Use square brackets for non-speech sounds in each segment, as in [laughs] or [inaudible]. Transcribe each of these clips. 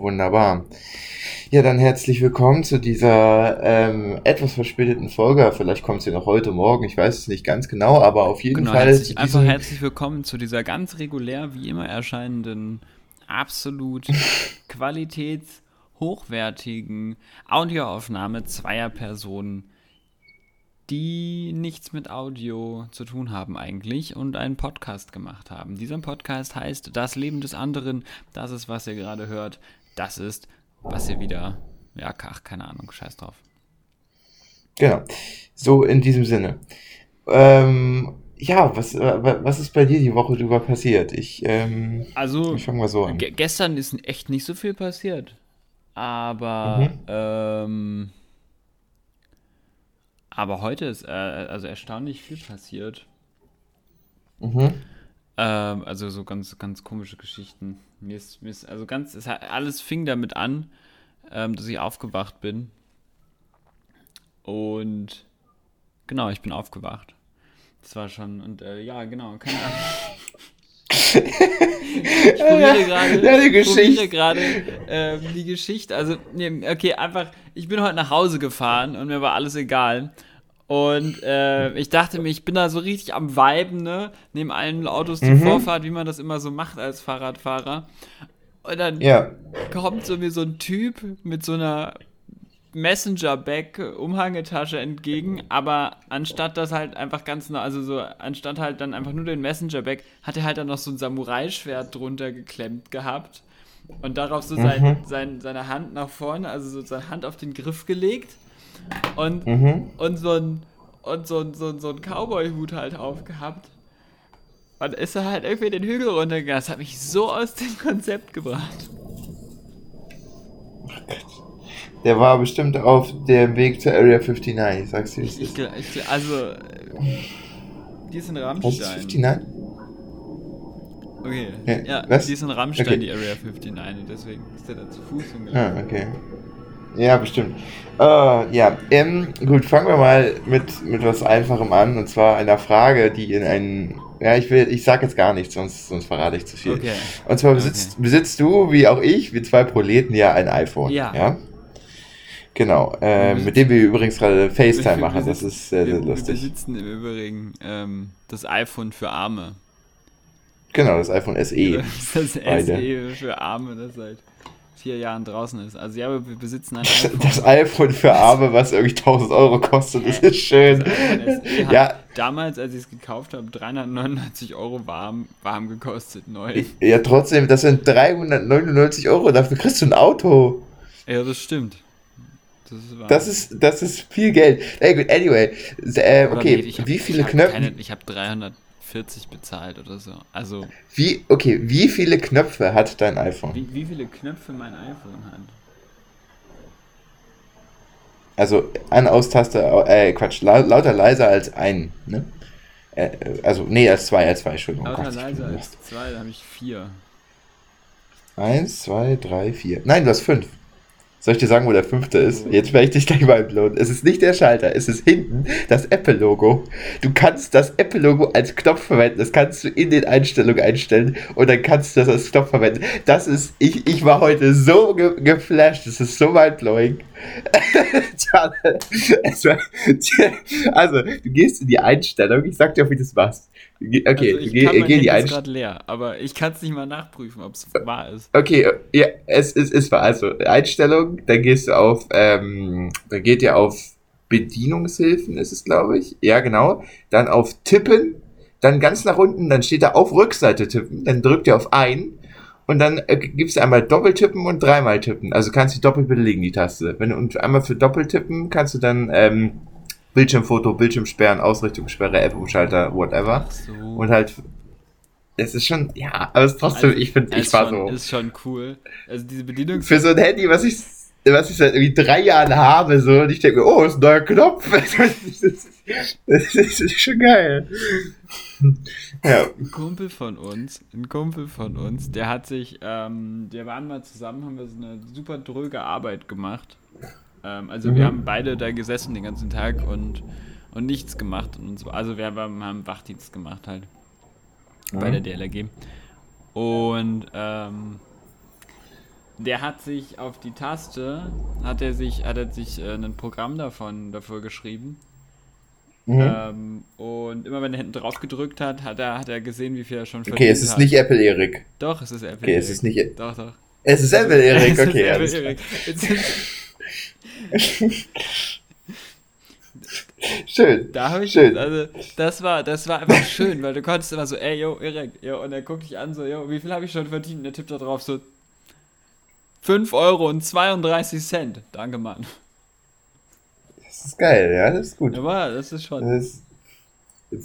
Wunderbar. Ja, dann herzlich willkommen zu dieser ähm, etwas verspäteten Folge. Vielleicht kommt sie noch heute Morgen, ich weiß es nicht ganz genau, aber auf jeden genau, Fall. Herzlich, einfach herzlich willkommen zu dieser ganz regulär wie immer erscheinenden, absolut [laughs] qualitätshochwertigen Audioaufnahme zweier Personen die nichts mit Audio zu tun haben eigentlich und einen Podcast gemacht haben. Dieser Podcast heißt Das Leben des anderen. Das ist, was ihr gerade hört. Das ist, was ihr wieder, ja, ach, keine Ahnung, scheiß drauf. Genau. So in diesem Sinne. Ähm, ja, was, äh, was ist bei dir die Woche drüber passiert? Ich, ähm, also, ich fange mal so an. Gestern ist echt nicht so viel passiert. Aber, mhm. ähm, aber heute ist äh, also erstaunlich viel passiert. Mhm. Ähm, also so ganz, ganz komische Geschichten. Mir ist, mir ist also ganz, es hat, alles fing damit an, ähm, dass ich aufgewacht bin. Und genau, ich bin aufgewacht. Das war schon, und äh, ja, genau, keine Ahnung. ich probiere gerade ja, die Geschichte. ähm, die Geschichte. Also, nee, okay, einfach, ich bin heute nach Hause gefahren und mir war alles egal. Und äh, ich dachte mir, ich bin da so richtig am Viben, ne? Neben allen Autos die mhm. Vorfahrt, wie man das immer so macht als Fahrradfahrer. Und dann ja. kommt so mir so ein Typ mit so einer Messenger-Bag-Umhangetasche entgegen, aber anstatt das halt einfach ganz also so, anstatt halt dann einfach nur den Messenger-Bag, hat er halt dann noch so ein Samurai-Schwert drunter geklemmt gehabt und darauf so mhm. sein, sein, seine Hand nach vorne, also so seine Hand auf den Griff gelegt und, mhm. und so ein und so ein, so ein, so ein Cowboy-Hut halt aufgehabt. Und ist er halt irgendwie den Hügel runtergegangen. Das hat mich so aus dem Konzept gebracht. Der war bestimmt auf dem Weg zur Area 59, sagst du ich, ich, ich, Also, die ist in Rammstein. Was ist 59? Okay. Ja, ja die ist in Rammstein, okay. die Area 59, und deswegen ist der da zu Fuß hingelaufen. Ah, okay. Ja, bestimmt. Uh, ja, ähm, gut, fangen wir mal mit, mit was Einfachem an, und zwar einer Frage, die in einen. Ja, ich will, ich sag jetzt gar nichts, sonst, sonst verrate ich zu viel. Okay. Und zwar besitzt, okay. besitzt du, wie auch ich, wie zwei Proleten, ja ein iPhone. Ja. ja? Genau, äh, mit dem wir übrigens gerade FaceTime wir, machen, das ist sehr, sehr lustig. Wir besitzen im Übrigen ähm, das iPhone für Arme. Genau, das iPhone SE. [laughs] Das, das SE für Arme, das halt vier Jahren draußen ist. Also ja, wir besitzen [laughs] ein iPhone. Das iPhone für Arme, was irgendwie 1000 Euro kostet, das ist schön. Das ja. Damals, als ich es gekauft habe, 399 Euro warm, warm gekostet, neu. Ja, trotzdem, das sind 399 Euro, dafür kriegst du ein Auto. Ja, das stimmt. Das ist, das ist, das ist viel Geld. Hey, gut, anyway. Äh, okay, nee, wie viele Knöpfe? ich habe 300 40 bezahlt oder so. Also. Wie, okay, wie viele Knöpfe hat dein iPhone? Wie, wie viele Knöpfe mein iPhone hat? Also an Austaste, äh, Quatsch, lauter leiser als ein, ne? Äh, also, nee, als zwei, als zwei, Entschuldigung. Lauter leiser als zwei, da habe ich vier. Eins, zwei, drei, vier. Nein, du hast fünf. Soll ich dir sagen, wo der fünfte ist? Jetzt werde ich dich gleich mal entlohnen. Es ist nicht der Schalter, es ist hinten das Apple-Logo. Du kannst das Apple-Logo als Knopf verwenden. Das kannst du in den Einstellungen einstellen und dann kannst du das als Knopf verwenden. Das ist, ich, ich war heute so ge geflasht. Das ist so mindblowing. [laughs] [laughs] also, du gehst in die Einstellung. Ich sag dir wie du das machst. Okay, also ich geh, kann, geh die ist gerade leer, aber ich kann es nicht mal nachprüfen, ob es wahr ist. Okay, ja, es, es ist wahr. Also Einstellung, dann gehst du auf, ähm, dann geht ihr auf Bedienungshilfen, ist es glaube ich. Ja, genau. Dann auf Tippen, dann ganz nach unten, dann steht da auf Rückseite tippen, dann drückt ihr auf ein und dann äh, gibst du einmal Doppeltippen und dreimal tippen. Also kannst du doppelt belegen, die Taste. Wenn du und einmal für Doppeltippen kannst du dann ähm, Bildschirmfoto, Bildschirmsperren, Ausrichtungssperre, App-Umschalter, whatever. So. Und halt, es ist schon, ja, aber es ist trotzdem, also, ich finde, ich war so. Ist schon cool. Also diese Bedienung. Für so ein Handy, was ich, was ich seit irgendwie drei Jahren habe, so, und ich denke mir, oh, ist ein neuer Knopf. [laughs] das ist schon geil. Ja. Ein Kumpel von uns, ein Kumpel von uns, der hat sich, ähm, wir waren mal zusammen, haben wir so eine super dröge Arbeit gemacht. Ähm, also mhm. wir haben beide da gesessen den ganzen Tag und, und nichts gemacht. Und so. Also wir haben, haben Wachdienst gemacht halt. Mhm. Bei der DLRG. Und ähm, der hat sich auf die Taste, hat er sich, hat er sich äh, ein Programm davon dafür geschrieben. Mhm. Ähm, und immer wenn er hinten drauf gedrückt hat, hat er, hat er gesehen, wie viel er schon verdient hat. Okay, es ist hat. nicht Apple Erik. Doch, es ist Apple Okay, Erik. es ist nicht. Doch, doch. Es ist Apple Erik, [laughs] okay. Apple Erik. [laughs] schön. Da habe ich schön. also das war das war einfach schön, weil du konntest immer so, ey, yo, Erik, yo, und er guckt dich an so, yo, wie viel habe ich schon verdient? Und der tippt da drauf so 5 Euro und 32 Cent. Danke, Mann. Das ist geil, ja, das ist gut. Aber das ist schon. Das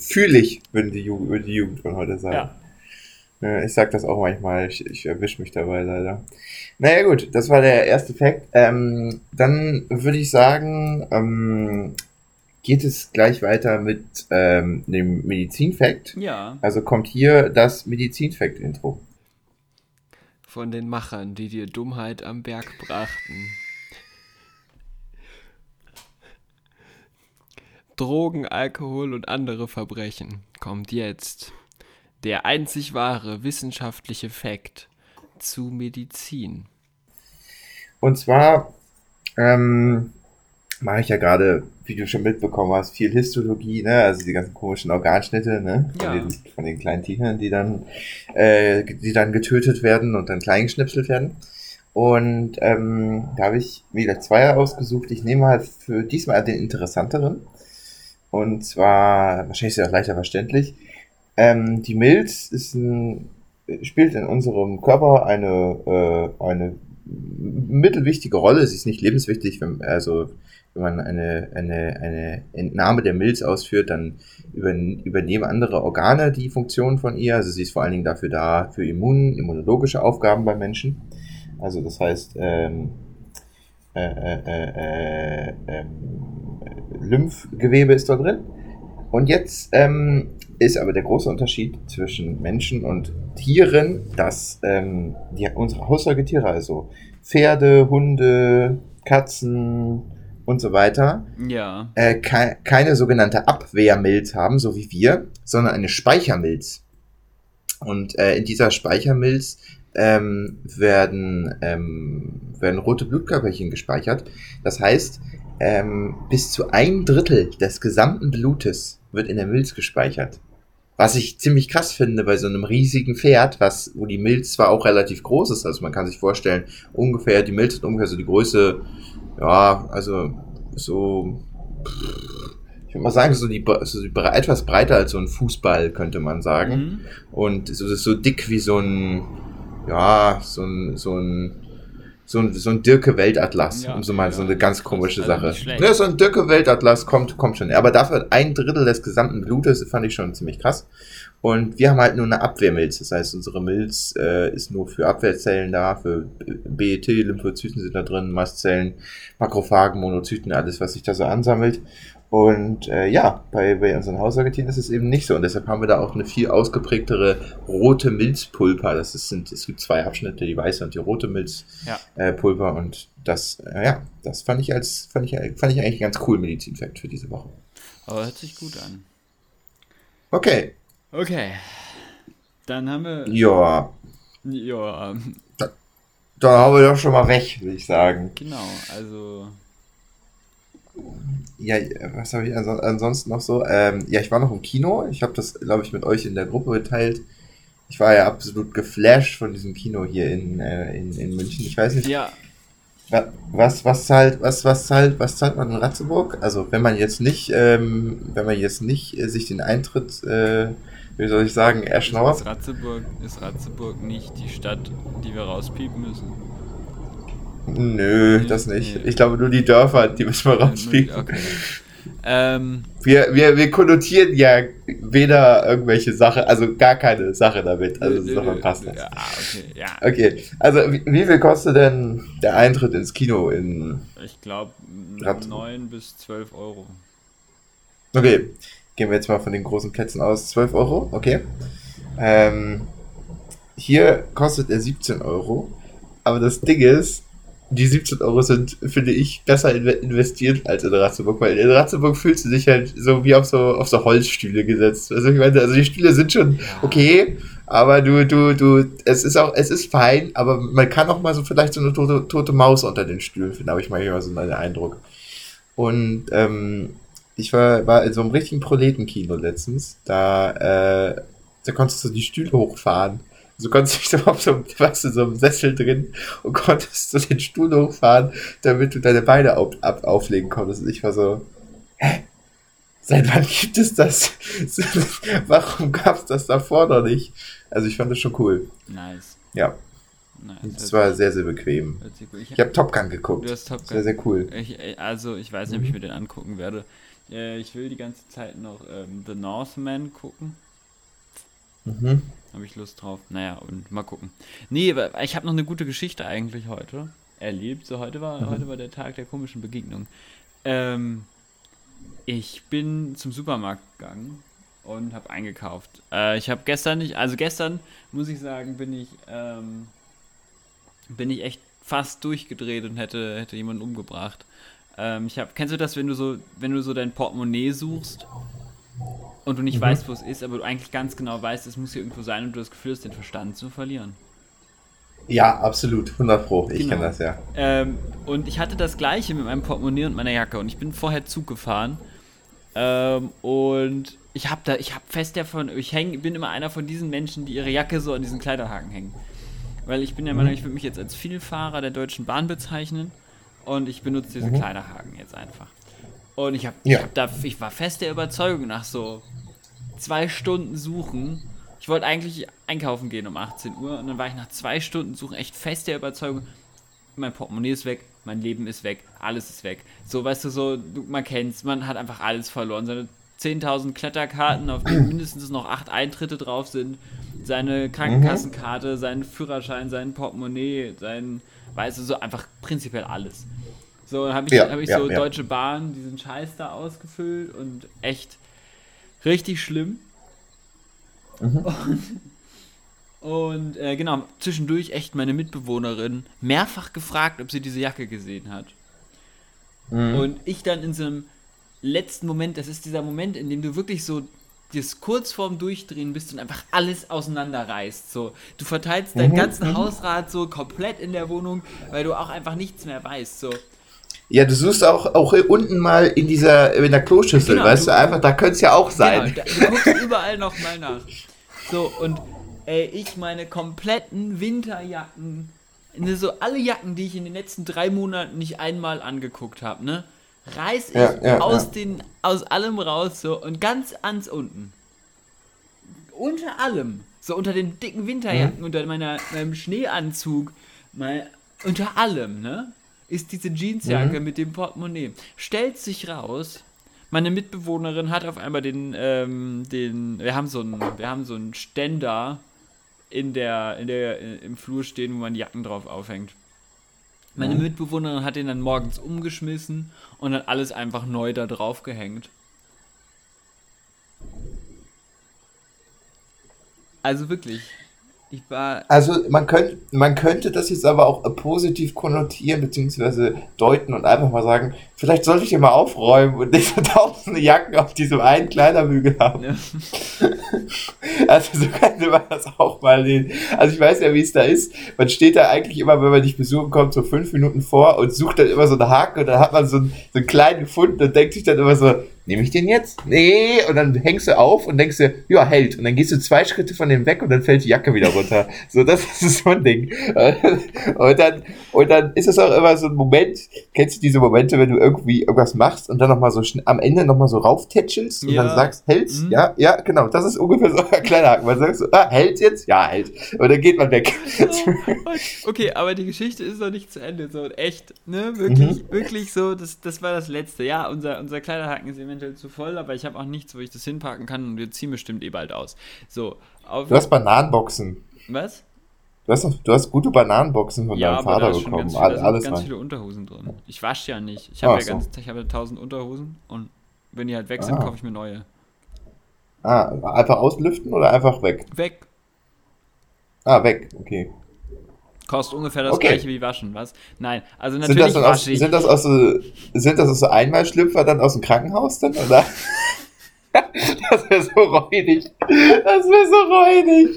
fühle ich, würde die, Jugend, die Jugend von heute sagen. Ja. Ich sag das auch manchmal, ich, ich erwische mich dabei leider. Naja gut, das war der erste Fakt. Ähm, dann würde ich sagen, ähm, geht es gleich weiter mit ähm, dem Medizin-Fact. Ja. Also kommt hier das Medizin-Fact-Intro. Von den Machern, die dir Dummheit am Berg brachten. Drogen, Alkohol und andere Verbrechen kommt jetzt der einzig wahre wissenschaftliche Fakt zu Medizin. Und zwar ähm, mache ich ja gerade, wie du schon mitbekommen hast, viel Histologie, ne? also die ganzen komischen Organschnitte ne? von, ja. den, von den kleinen Tieren, die dann, äh, die dann getötet werden und dann klein geschnipselt werden. Und ähm, da habe ich wieder zwei ausgesucht. Ich nehme halt für diesmal den interessanteren. Und zwar, wahrscheinlich ist ja auch leichter verständlich. Ähm, die Milz ist ein, spielt in unserem Körper eine, äh, eine mittelwichtige Rolle. Sie ist nicht lebenswichtig, wenn, also wenn man eine, eine, eine Entnahme der Milz ausführt, dann übernehmen andere Organe die Funktion von ihr. Also sie ist vor allen Dingen dafür da, für Immun, immunologische Aufgaben bei Menschen. Also das heißt, ähm, äh, äh, äh, ähm, Lymphgewebe ist da drin. Und jetzt ähm, ist aber der große Unterschied zwischen Menschen und Tieren, dass ähm, die, unsere Haussäugetiere, also Pferde, Hunde, Katzen und so weiter, ja. äh, ke keine sogenannte Abwehrmilz haben, so wie wir, sondern eine Speichermilz. Und äh, in dieser Speichermilz ähm, werden, ähm, werden rote Blutkörperchen gespeichert. Das heißt, ähm, bis zu ein Drittel des gesamten Blutes wird in der Milz gespeichert. Was ich ziemlich krass finde bei so einem riesigen Pferd, was, wo die Milz zwar auch relativ groß ist, also man kann sich vorstellen, ungefähr, die Milz hat ungefähr so die Größe, ja, also so, ich würde mal sagen, so die, so die etwas breiter als so ein Fußball, könnte man sagen. Mhm. Und so, so dick wie so ein, ja, so ein, so ein, so ein, so ein Dirke-Weltatlas, ja, um so mal ja. so eine ganz komische also Sache. Ja, so ein Dirke-Weltatlas kommt, kommt schon. Aber dafür ein Drittel des gesamten Blutes fand ich schon ziemlich krass. Und wir haben halt nur eine Abwehrmilz. Das heißt, unsere Milz äh, ist nur für Abwehrzellen da, für BET, Lymphozyten sind da drin, Mastzellen, Makrophagen, Monozyten, alles, was sich da so ansammelt. Und äh, ja, bei, bei unseren Hausargentinen ist es eben nicht so. Und deshalb haben wir da auch eine viel ausgeprägtere rote Milzpulper. Das ist, sind, es gibt zwei Abschnitte, die weiße und die rote Milzpulper. Ja. Äh, und das, äh, ja, das fand ich als fand ich, fand ich eigentlich ganz cool Medizinfakt für diese Woche. Aber hört sich gut an. Okay. Okay. Dann haben wir. Ja. Ja. Da, da haben wir doch schon mal weg, würde ich sagen. Genau, also ja, was habe ich ansonsten noch so? Ähm, ja, ich war noch im Kino. Ich habe das, glaube ich, mit euch in der Gruppe geteilt. Ich war ja absolut geflasht von diesem Kino hier in, äh, in, in München. Ich weiß nicht. Ja. Was, was zahlt, was, was zahlt, was zahlt man in Ratzeburg? Also wenn man jetzt nicht, ähm, wenn man jetzt nicht äh, sich den Eintritt, äh, wie soll ich sagen, erschnauert. Ist Ratzeburg, ist Ratzeburg nicht die Stadt, die wir rauspiepen müssen? Nö, das nicht. Ich glaube nur die Dörfer, die müssen wir rausfliegen. Okay. Ähm, wir, wir, wir konnotieren ja weder irgendwelche Sache, also gar keine Sache damit. Also das soll passen. Ja, okay, ja. Okay, also wie, wie, viel kostet denn der Eintritt ins Kino in. Ich glaube 9 bis 12 Euro. Okay, gehen wir jetzt mal von den großen Plätzen aus. 12 Euro, okay. Ähm, hier kostet er 17 Euro. Aber das Ding ist, die 17 Euro sind, finde ich, besser investiert als in Ratzeburg, weil in Ratzeburg fühlst du dich halt so wie auf so, auf so Holzstühle gesetzt. Also ich meine, also die Stühle sind schon okay, Aber du, du, du, es ist auch, es ist fein, aber man kann auch mal so vielleicht so eine tote, tote Maus unter den Stühlen finden, habe ich manchmal so einen Eindruck. Und ähm, ich war, war in so einem richtigen Proletenkino letztens. Da, äh, da konntest du die Stühle hochfahren. So konntest du dich auf so, [laughs] warst du so einem Sessel drin und konntest du den Stuhl hochfahren, damit du deine Beine auf, ab, auflegen konntest. Und ich war so, hä? Seit wann gibt es das? [laughs] Warum gab es das davor noch nicht? Also ich fand das schon cool. Nice. Ja. Nice. Das war sehr, sehr bequem. Ich, ich habe Top Gun geguckt. Du hast Top Gun. Sehr, sehr cool. Ich, also ich weiß nicht, ob ich mir den angucken werde. Äh, ich will die ganze Zeit noch ähm, The Northman gucken. Mhm. Habe ich Lust drauf. Naja, und mal gucken. Nee, aber ich habe noch eine gute Geschichte eigentlich heute erlebt. So, heute war, mhm. heute war der Tag der komischen Begegnung. Ähm, ich bin zum Supermarkt gegangen und habe eingekauft. Äh, ich habe gestern nicht, also gestern muss ich sagen, bin ich, ähm, bin ich echt fast durchgedreht und hätte, hätte jemanden umgebracht. Ähm, ich hab, kennst du das, wenn du so, wenn du so dein Portemonnaie suchst und du nicht mhm. weißt, wo es ist, aber du eigentlich ganz genau weißt, es muss hier irgendwo sein und du das Gefühl hast, den Verstand zu verlieren? Ja, absolut, 100 Pro, ich genau. kenne das ja. Ähm, und ich hatte das gleiche mit meinem Portemonnaie und meiner Jacke und ich bin vorher Zug gefahren ähm, und ich habe da, ich habe fest davon, ich häng, bin immer einer von diesen Menschen, die ihre Jacke so an diesen Kleiderhaken hängen. Weil ich bin der Meinung, mhm. ich würde mich jetzt als Vielfahrer der Deutschen Bahn bezeichnen und ich benutze diese mhm. Kleiderhaken jetzt einfach. Und ich, hab, ja. ich, hab da, ich war fest der Überzeugung nach so zwei Stunden Suchen. Ich wollte eigentlich einkaufen gehen um 18 Uhr und dann war ich nach zwei Stunden Suchen echt fest der Überzeugung, mein Portemonnaie ist weg, mein Leben ist weg, alles ist weg. So, weißt du, so, du, man kennt's, man hat einfach alles verloren. Seine 10.000 Kletterkarten, auf denen mindestens noch acht Eintritte drauf sind, seine Krankenkassenkarte, seinen Führerschein, sein Portemonnaie, sein, weißt du, so einfach prinzipiell alles. So, dann habe ich, ja, hab ich ja, so ja. Deutsche Bahn diesen Scheiß da ausgefüllt und echt richtig schlimm. Mhm. Und und äh, genau, zwischendurch echt meine Mitbewohnerin mehrfach gefragt, ob sie diese Jacke gesehen hat. Mhm. Und ich dann in so einem letzten Moment, das ist dieser Moment, in dem du wirklich so das kurz vorm Durchdrehen bist und einfach alles auseinanderreißt. So, du verteilst deinen mhm. ganzen mhm. Hausrat so komplett in der Wohnung, weil du auch einfach nichts mehr weißt. So. Ja, du suchst auch, auch unten mal in dieser in der Kloschüssel, genau, weißt du, einfach, da könnte es ja auch sein. Genau, du guckst überall noch mal nach. So, und ey, ich meine kompletten Winterjacken, ne, so alle Jacken, die ich in den letzten drei Monaten nicht einmal angeguckt habe, ne, reiß ich ja, ja, aus, ja. Den, aus allem raus so und ganz ans unten. Unter allem, so unter den dicken Winterjacken, mhm. unter meiner, meinem Schneeanzug, mal, unter allem, ne, ist diese Jeansjacke mhm. mit dem Portemonnaie. Stellt sich raus, meine Mitbewohnerin hat auf einmal den, ähm, den, wir haben so einen, wir haben so einen Ständer in der, in der, im Flur stehen, wo man die Jacken drauf aufhängt. Meine Mitbewohnerin hat den dann morgens umgeschmissen und dann alles einfach neu da drauf gehängt. Also wirklich. Also man könnte, man könnte das jetzt aber auch positiv konnotieren bzw. deuten und einfach mal sagen, vielleicht sollte ich hier mal aufräumen und nicht so [laughs] tausende Jacken auf diesem einen Kleiderbügel haben. Ja. [laughs] also so könnte man das auch mal sehen. Also ich weiß ja, wie es da ist. Man steht da eigentlich immer, wenn man dich besuchen kommt, so fünf Minuten vor und sucht dann immer so einen Haken und dann hat man so einen, so einen kleinen gefunden und denkt sich dann immer so, nehme ich den jetzt? Nee. Und dann hängst du auf und denkst dir, ja, hält. Und dann gehst du zwei Schritte von dem weg und dann fällt die Jacke wieder runter. [laughs] so, das ist so ein Ding. Und dann, und dann ist es auch immer so ein Moment, kennst du diese Momente, wenn du irgendwie irgendwas machst und dann nochmal so am Ende nochmal so rauftätschelst und ja. dann sagst, hältst? Mhm. Ja, ja, genau. Das ist ungefähr so ein kleiner Haken. Man sagt so, ah, hält jetzt? Ja, hält. Und dann geht man weg. okay, aber die Geschichte ist noch nicht zu Ende. So, echt, ne? Wirklich, mhm. wirklich so, das, das war das Letzte. Ja, unser, unser kleiner Haken ist immer eventuell zu voll, aber ich habe auch nichts, wo ich das hinpacken kann und wir ziehen bestimmt eh bald aus. So, du hast Bananenboxen. Was? Du hast, du hast gute Bananenboxen von ja, deinem Vater bekommen. Ganz, All, da sind ganz viele Unterhosen drin. Ich wasche ja nicht. Ich habe ja so. ganz, ich habe tausend Unterhosen und wenn die halt weg sind, ah. kaufe ich mir neue. Ah, einfach auslüften oder einfach weg? Weg. Ah, weg, okay. Kostet ungefähr das okay. gleiche wie waschen, was? Nein, also natürlich sind das, aus, sind das aus so, sind das aus so Einmalschlüpfer dann aus dem Krankenhaus dann, oder? Das wäre so räudig. Das wäre so räudig.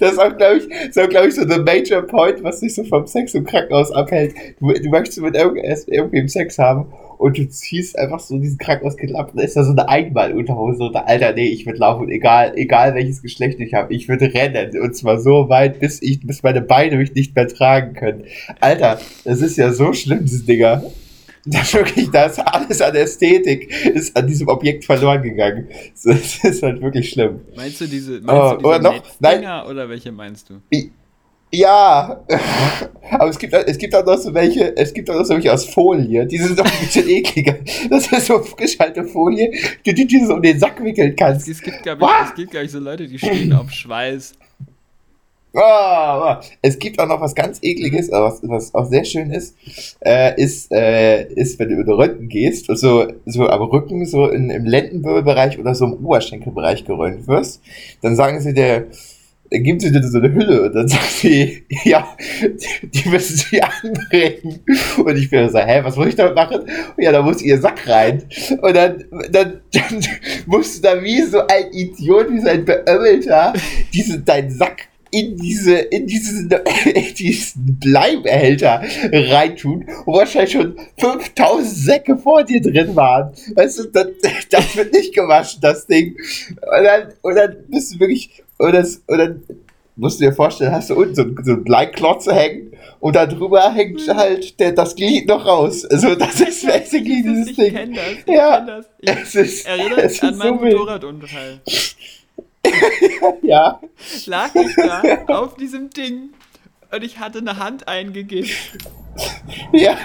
Das ist auch, glaube ich, glaub ich, so der Major Point, was dich so vom Sex im Krankenhaus abhält. Du, du möchtest mit irgendwem Sex haben und du ziehst einfach so diesen Krankenhauskittel ab und da ist da so eine Einmalunterhose und Alter, nee, ich würde laufen, egal, egal welches Geschlecht ich habe, ich würde rennen und zwar so weit, bis ich, bis meine Beine mich nicht mehr tragen können. Alter, das ist ja so schlimm, diese Dinger. [laughs] Das wirklich, da ist alles an Ästhetik, ist an diesem Objekt verloren gegangen. [laughs] Das ist halt wirklich schlimm. Meinst du diese, meinst oh, du diese oder noch, nein, oder welche meinst du? Ja, [laughs] aber es gibt, es gibt auch noch so welche, es gibt auch noch so welche aus Folie, die sind doch ein bisschen ekliger. Das ist so frischhalte Folie, die, die du so um den Sack wickeln kannst. Es, gibt, glaube ich, es gibt, glaube ich, so Leute, die stehen auf Schweiß. Oh, es gibt auch noch was ganz ekliges, was, was auch sehr schön ist, äh, ist, äh, ist, wenn du über den Rücken gehst, so, so am Rücken, so in, im Lendenwirbelbereich oder so im Oberschenkelbereich gerönt wirst, dann sagen sie dir, dann geben sie dir so eine Hülle und dann [laughs] sagt sie, ja, die müssen sie [laughs] anbringen. Und ich bin so, hä, was muss ich damit machen? Und ja, da muss ihr Sack rein. Und dann, dann, dann [laughs] musst du da wie so ein Idiot, wie so ein Beömmelter, diesen, deinen Sack in diese, in diesen, [laughs] in diesen Bleibehälter reintun, wo wahrscheinlich schon 5000 Säcke vor dir drin waren. Weißt du, das, [laughs] das wird nicht gewaschen, das Ding. Und dann, und dann bist du wirklich, und, das, und dann musst du dir vorstellen, hast du unten so, so ein Bleiklotze hängen und da drüber hängt mhm. halt der, das Glied noch raus. Also das ist basically dieses ich Ding. Kenn das, ich ja, kenn das. Ich es ist, erinnere mich an meinen so Motorradunfall. [laughs] ja. Lag ich da auf diesem Ding und ich hatte eine Hand eingegeben. Ja.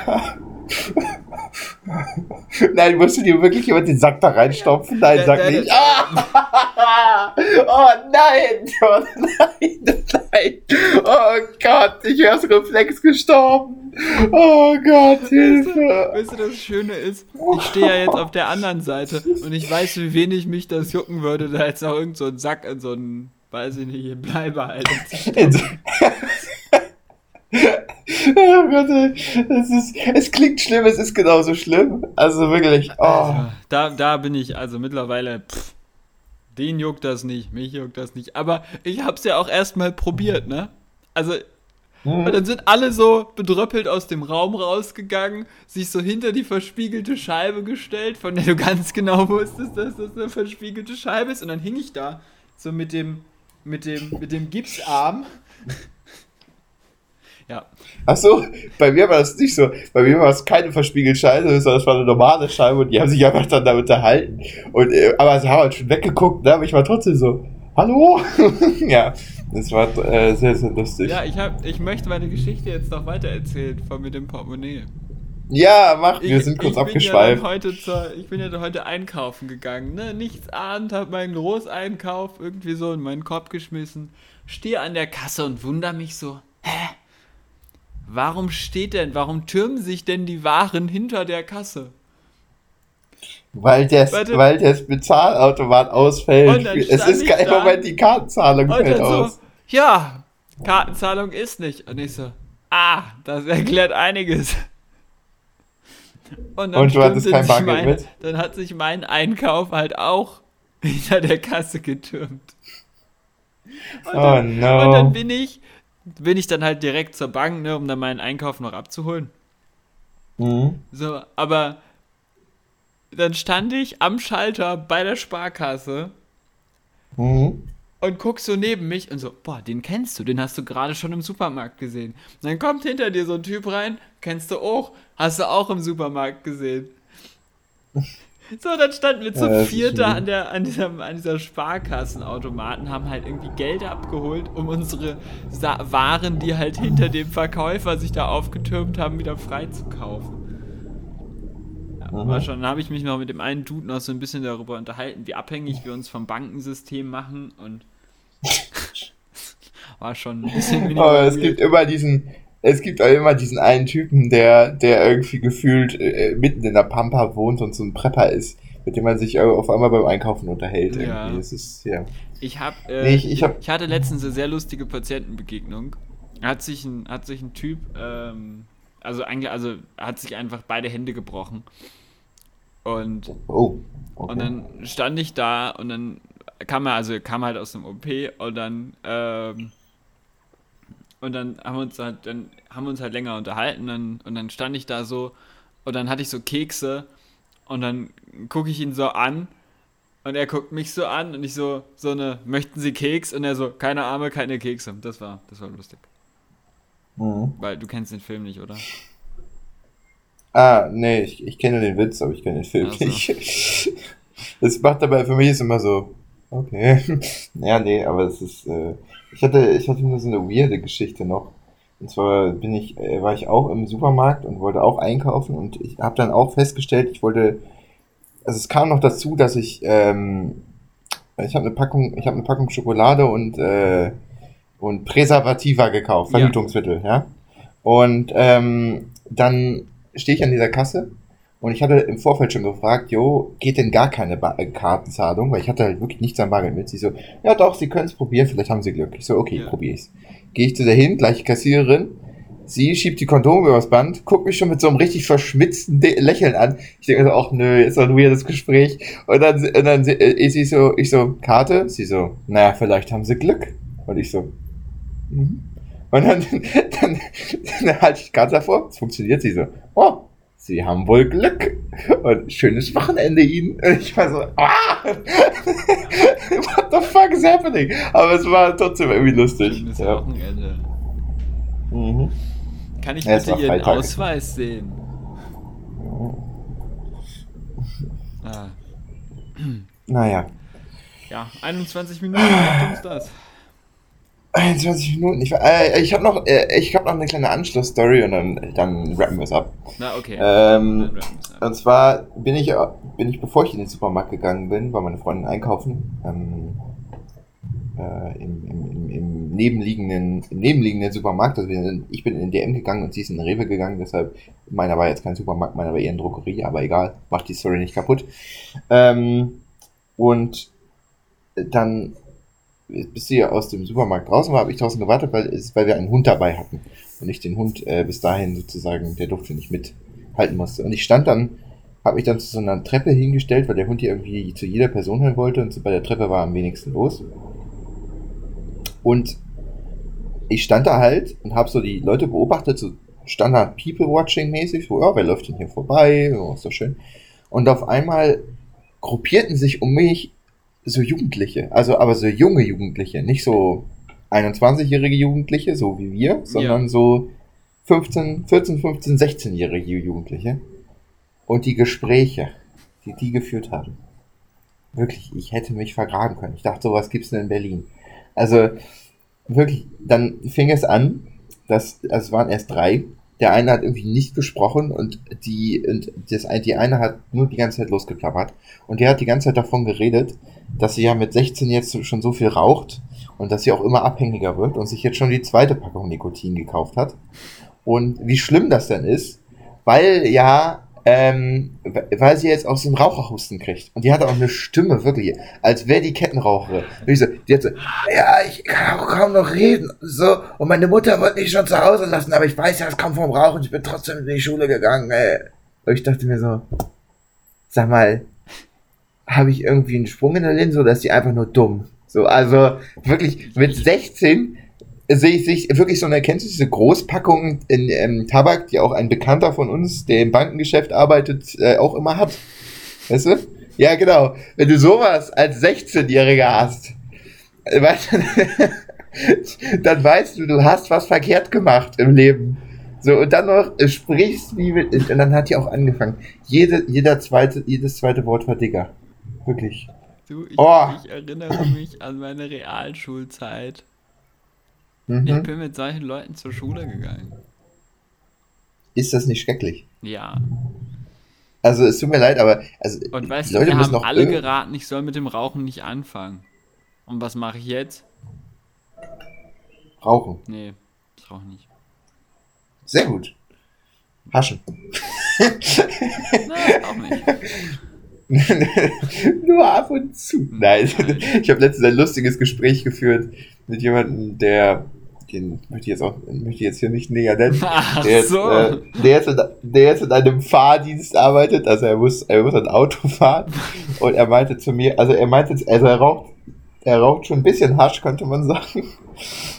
Nein, musst du dir wirklich jemand den Sack da reinstopfen? Nein, ja, sag nicht. Ah! [laughs] Oh nein! Oh nein! Nein! Oh Gott, ich wäre aus Reflex gestorben! Oh Gott, Hilfe! Weißt du, das Schöne ist, ich stehe ja jetzt auf der anderen Seite und ich weiß, wie wenig mich das jucken würde, da jetzt noch irgend so ein Sack in so einen, weiß ich nicht, Bleibehalter zu [laughs] oh Gott, es, ist, es klingt schlimm, es ist genauso schlimm. Also wirklich. Oh. Also, da, da bin ich also mittlerweile. Pff, den juckt das nicht, mich juckt das nicht. Aber ich hab's ja auch erstmal probiert, ne? Also. Mhm. Dann sind alle so bedröppelt aus dem Raum rausgegangen, sich so hinter die verspiegelte Scheibe gestellt, von der du ganz genau wusstest, dass das eine verspiegelte Scheibe ist. Und dann hing ich da, so mit dem, mit dem, mit dem Gipsarm ja. Ach so, bei mir war das nicht so. Bei mir war es keine verspiegelte Scheibe, sondern es war eine normale Scheibe und die haben sich einfach dann da unterhalten. Und, äh, aber sie haben halt schon weggeguckt, ne? aber ich war trotzdem so, hallo? [laughs] ja, das war äh, sehr, sehr lustig. Ja, ich, hab, ich möchte meine Geschichte jetzt noch weiter erzählen von mit dem Portemonnaie. Ja, mach, wir ich, sind kurz ich abgeschweift. Ja heute zur, ich bin ja heute einkaufen gegangen, ne? Nichts ahnt, hab meinen Großeinkauf irgendwie so in meinen Korb geschmissen, stehe an der Kasse und wundere mich so, hä? Warum steht denn, warum türmen sich denn die Waren hinter der Kasse? Weil das, weil das Bezahlautomat ausfällt. Es ist kein Moment, die Kartenzahlung fällt so, aus. Ja, Kartenzahlung ist nicht. Und ich so, ah, das erklärt einiges. Und, und du hattest kein Bargeld mein, mit? Dann hat sich mein Einkauf halt auch hinter der Kasse getürmt. Und dann, oh no. Und dann bin ich bin ich dann halt direkt zur Bank, ne, um dann meinen Einkauf noch abzuholen. Mhm. So, aber dann stand ich am Schalter bei der Sparkasse mhm. und guck so neben mich und so, boah, den kennst du, den hast du gerade schon im Supermarkt gesehen. Und dann kommt hinter dir so ein Typ rein, kennst du auch, hast du auch im Supermarkt gesehen. So, dann standen wir zu ja, viert da an, der, an, dieser, an dieser Sparkassenautomaten, haben halt irgendwie Geld abgeholt, um unsere Sa Waren, die halt hinter dem Verkäufer sich da aufgetürmt haben, wieder freizukaufen. Ja, mhm. war schon, dann habe ich mich noch mit dem einen Dude noch so ein bisschen darüber unterhalten, wie abhängig wir uns vom Bankensystem machen und [laughs] [laughs] war schon ein bisschen Aber es gibt immer diesen, es gibt auch immer diesen einen Typen, der, der irgendwie gefühlt äh, mitten in der Pampa wohnt und so ein Prepper ist, mit dem man sich auf einmal beim Einkaufen unterhält. Ja. Irgendwie. Das ist, ja. Ich, hab, äh, nee, ich, ich, hab, ich hatte letztens eine sehr lustige Patientenbegegnung. Hat sich ein, hat sich ein Typ, ähm, also eigentlich, also hat sich einfach beide Hände gebrochen. Und, Oh. und dann stand ich da und dann kam er, also kam halt aus dem OP und dann, ähm, und dann haben wir uns halt, dann haben wir uns halt länger unterhalten dann, und dann stand ich da so und dann hatte ich so Kekse und dann gucke ich ihn so an und er guckt mich so an und ich so, so eine, möchten Sie Keks? Und er so, keine Arme, keine Kekse. Das war, das war lustig. Mhm. Weil du kennst den Film nicht, oder? Ah, nee, ich, ich kenne den Witz, aber ich kenne den Film Ach so. nicht. [laughs] Das macht dabei für mich ist immer so, okay. [laughs] Ja, nee, aber es ist, äh, ich hatte, ich hatte nur so eine weirde Geschichte noch. Und zwar bin ich, äh, war ich auch im Supermarkt und wollte auch einkaufen und ich habe dann auch festgestellt, ich wollte, also es kam noch dazu, dass ich, ähm, ich habe eine Packung, ich habe eine Packung Schokolade und äh, und Präservativa gekauft, Ja. Verhütungsmittel, ja. Und ähm, dann stehe ich an dieser Kasse und ich hatte im Vorfeld schon gefragt, jo, geht denn gar keine ba äh, Kartenzahlung? Weil ich hatte halt wirklich nichts am Bargeld mit. Sie so, ja doch, Sie können es probieren, vielleicht haben Sie Glück. Ich so, okay, Ja. probiere ich's. Gehe ich zu der hin, gleiche Kassiererin. Sie schiebt die Kondome übers Band, guckt mich schon mit so einem richtig verschmitzten De Lächeln an. Ich denke so, ach nö, ist doch ein weirdes Gespräch. Und dann, und dann äh, ist sie so, ich so, Karte? Sie so, naja, vielleicht haben Sie Glück. Und ich so, mhm. Und dann, [laughs] dann, dann halte ich die Karte davor, es funktioniert, sie so, oh, Sie haben wohl Glück. Und schönes Wochenende Ihnen. Und ich war so, ah! What the fuck is happening? Aber es war trotzdem irgendwie lustig. Schönes Ja. Wochenende. Mhm. Kann ich Ja, bitte Ihren Freitag. Ausweis sehen? Ah, Naja, ja, 21 Minuten, macht uns das. 21 Minuten. Ich, äh, ich habe noch, äh, ich hab noch eine kleine Anschlussstory und dann, dann rappen wir es ab. Na, okay. Ähm, ab. Und zwar bin ich, bin ich, bevor ich in den Supermarkt gegangen bin, war meine Freundin einkaufen, ähm, äh, im, im, im, im, nebenliegenden, im nebenliegenden Supermarkt. Also sind, ich bin in den DM gegangen und sie ist in den Rewe gegangen, deshalb, meiner war jetzt kein Supermarkt, meiner war eher eine Drogerie, aber egal, macht die Story nicht kaputt. Ähm, und dann, bis sie aus dem Supermarkt draußen war, habe ich draußen gewartet, weil, weil wir einen Hund dabei hatten. Und ich den Hund äh, bis dahin sozusagen, der durfte nicht mithalten musste. Und ich stand dann, habe mich dann zu so einer Treppe hingestellt, weil der Hund hier irgendwie zu jeder Person hin wollte und so bei der Treppe war am wenigsten los. Und ich stand da halt und habe so die Leute beobachtet, so Standard People-Watching-mäßig, so, ja, wer läuft denn hier vorbei, oh, ist doch schön. Und auf einmal gruppierten sich um mich so Jugendliche, also aber so junge Jugendliche, nicht so 21-jährige Jugendliche, so wie wir, sondern Ja. so 15, 14, 15, 16-jährige Jugendliche. Und die Gespräche, die die geführt haben. Wirklich, ich hätte mich vergraben können. Ich dachte, sowas gibt's nur in Berlin. Also, wirklich, dann fing es an, dass, also es waren erst drei. Der eine hat irgendwie nicht gesprochen und die, und das, die eine hat nur die ganze Zeit losgeklappert. Und der hat die ganze Zeit davon geredet, dass sie ja mit 16 jetzt schon so viel raucht und dass sie auch immer abhängiger wird und sich jetzt schon die zweite Packung Nikotin gekauft hat. Und wie schlimm das denn ist, weil ja, ähm, weil sie jetzt auch so einen Raucherhusten kriegt. Und die hat auch eine Stimme, wirklich, als wäre die Kettenraucherin. Und ich so, die hat so, ja, ich kann auch kaum noch reden. So, und meine Mutter wollte mich schon zu Hause lassen, aber ich weiß ja, es kommt vom Rauchen, ich bin trotzdem in die Schule gegangen, ey. Und ich dachte mir so, sag mal, habe ich irgendwie einen Sprung in der Linse oder ist die einfach nur dumm? So, also wirklich mit 16 sehe ich sich wirklich so eine, du diese Großpackungen in ähm, Tabak, die auch ein Bekannter von uns, der im Bankengeschäft arbeitet, äh, auch immer hat? Weißt du? Ja, genau. Wenn du sowas als 16-Jähriger hast, äh, [laughs] weißt du, dann weißt du, du hast was verkehrt gemacht im Leben. So, und dann noch äh, sprichst wie mit, und dann hat die auch angefangen. Jede, jeder zweite, jedes zweite Wort war Digger. Wirklich. Du, ich, Oh. ich erinnere mich an meine Realschulzeit. Ich Mhm. bin mit solchen Leuten zur Schule gegangen. Ist das nicht schrecklich? Ja. Also, es tut mir leid, aber, also, Und weißt die du, Leute wir müssen haben alle geraten, ich soll mit dem Rauchen nicht anfangen. Und was mache ich jetzt? rauchen. Nee, ich rauche nicht. Sehr gut. Haschen. [laughs] Na, auch nicht. [laughs] [laughs] Nur ab und zu. Nein, ich habe letztens ein lustiges Gespräch geführt mit jemandem, der den möchte ich jetzt auch, möchte ich jetzt hier nicht näher nennen. [laughs] Ach der, jetzt, so. äh, der, jetzt in, der jetzt in einem Fahrdienst arbeitet, also er muss, er muss ein Auto [laughs] fahren und er meinte zu mir, also er meinte, also er raucht, er raucht schon ein bisschen Hasch, könnte man sagen.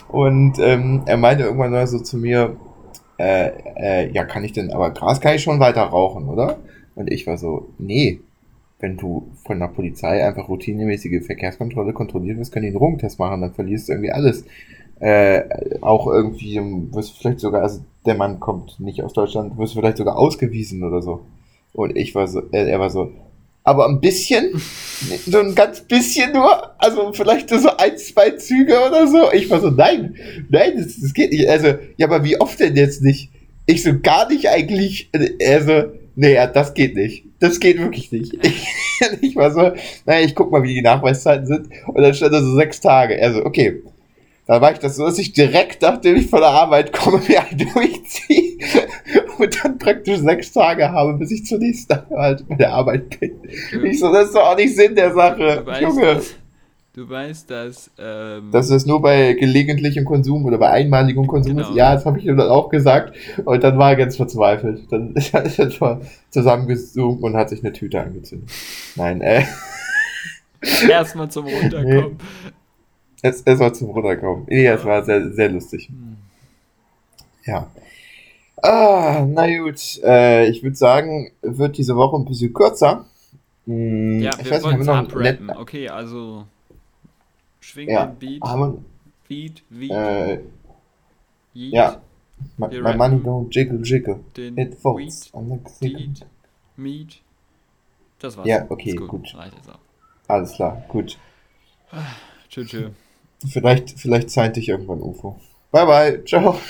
Und ähm, er meinte irgendwann mal so zu mir, äh, äh, ja, kann ich denn, aber Gras kann ich schon weiter rauchen, oder? Und ich war so, nee, wenn du von der Polizei einfach routinemäßige Verkehrskontrolle kontrolliert wirst, können die einen Drogentest machen, dann verlierst du irgendwie alles. Äh, auch irgendwie, ähm, wirst du vielleicht sogar, also der Mann kommt nicht aus Deutschland, wirst du vielleicht sogar ausgewiesen oder so. Und ich war so, äh, er war so, aber ein bisschen, [laughs] so ein ganz bisschen nur, also vielleicht so ein, zwei Züge oder so. Ich war so, nein, nein, das, das geht nicht. Also, ja, aber wie oft denn jetzt nicht? Ich so, gar nicht eigentlich, also, nee, ja, das geht nicht. Das geht wirklich nicht. [laughs] Ich, [laughs] ich war so, naja, ich guck mal, wie die Nachweiszeiten sind. Und dann stand da so sechs Tage. Er so, okay. Dann war ich das so, dass ich direkt, nachdem ich von der Arbeit komme, [laughs] mir einen durchziehe und dann praktisch sechs Tage habe, bis ich zur nächsten halt bei der Arbeit bin. Ich so, das ist doch auch nicht Sinn der Sache. Junge. dass, du weißt, dass, ähm, Dass es nur bei gelegentlichem Konsum oder bei einmaligem Konsum Genau. ist. Ja, das habe ich ihm dann auch gesagt. Und dann war er ganz verzweifelt. Dann ist er etwa zusammengezogen und hat sich eine Tüte angezündet. Nein, äh, [laughs] erstmal zum Runterkommen. es, es war zum Runterkommen. Nee, es war sehr, sehr lustig. Ja. Ah, na gut. Äh, ich würde sagen, wird diese Woche ein bisschen kürzer. Hm, Ja, ich wir weiß nicht, wollen es wir noch einen abrappen. Okay, also schwing Ja, den Beat, haben Beat, Beat, wir, äh, Yeet, ja. my, my money don't jiggle jiggle. den It falls Weed, on the Deed, Meat. Das war's. Ja, okay, gut. gut. Alles klar, gut. Tschö, tschö. Vielleicht, vielleicht zeigt dich irgendwann UFO. Bye bye, ciao. [laughs]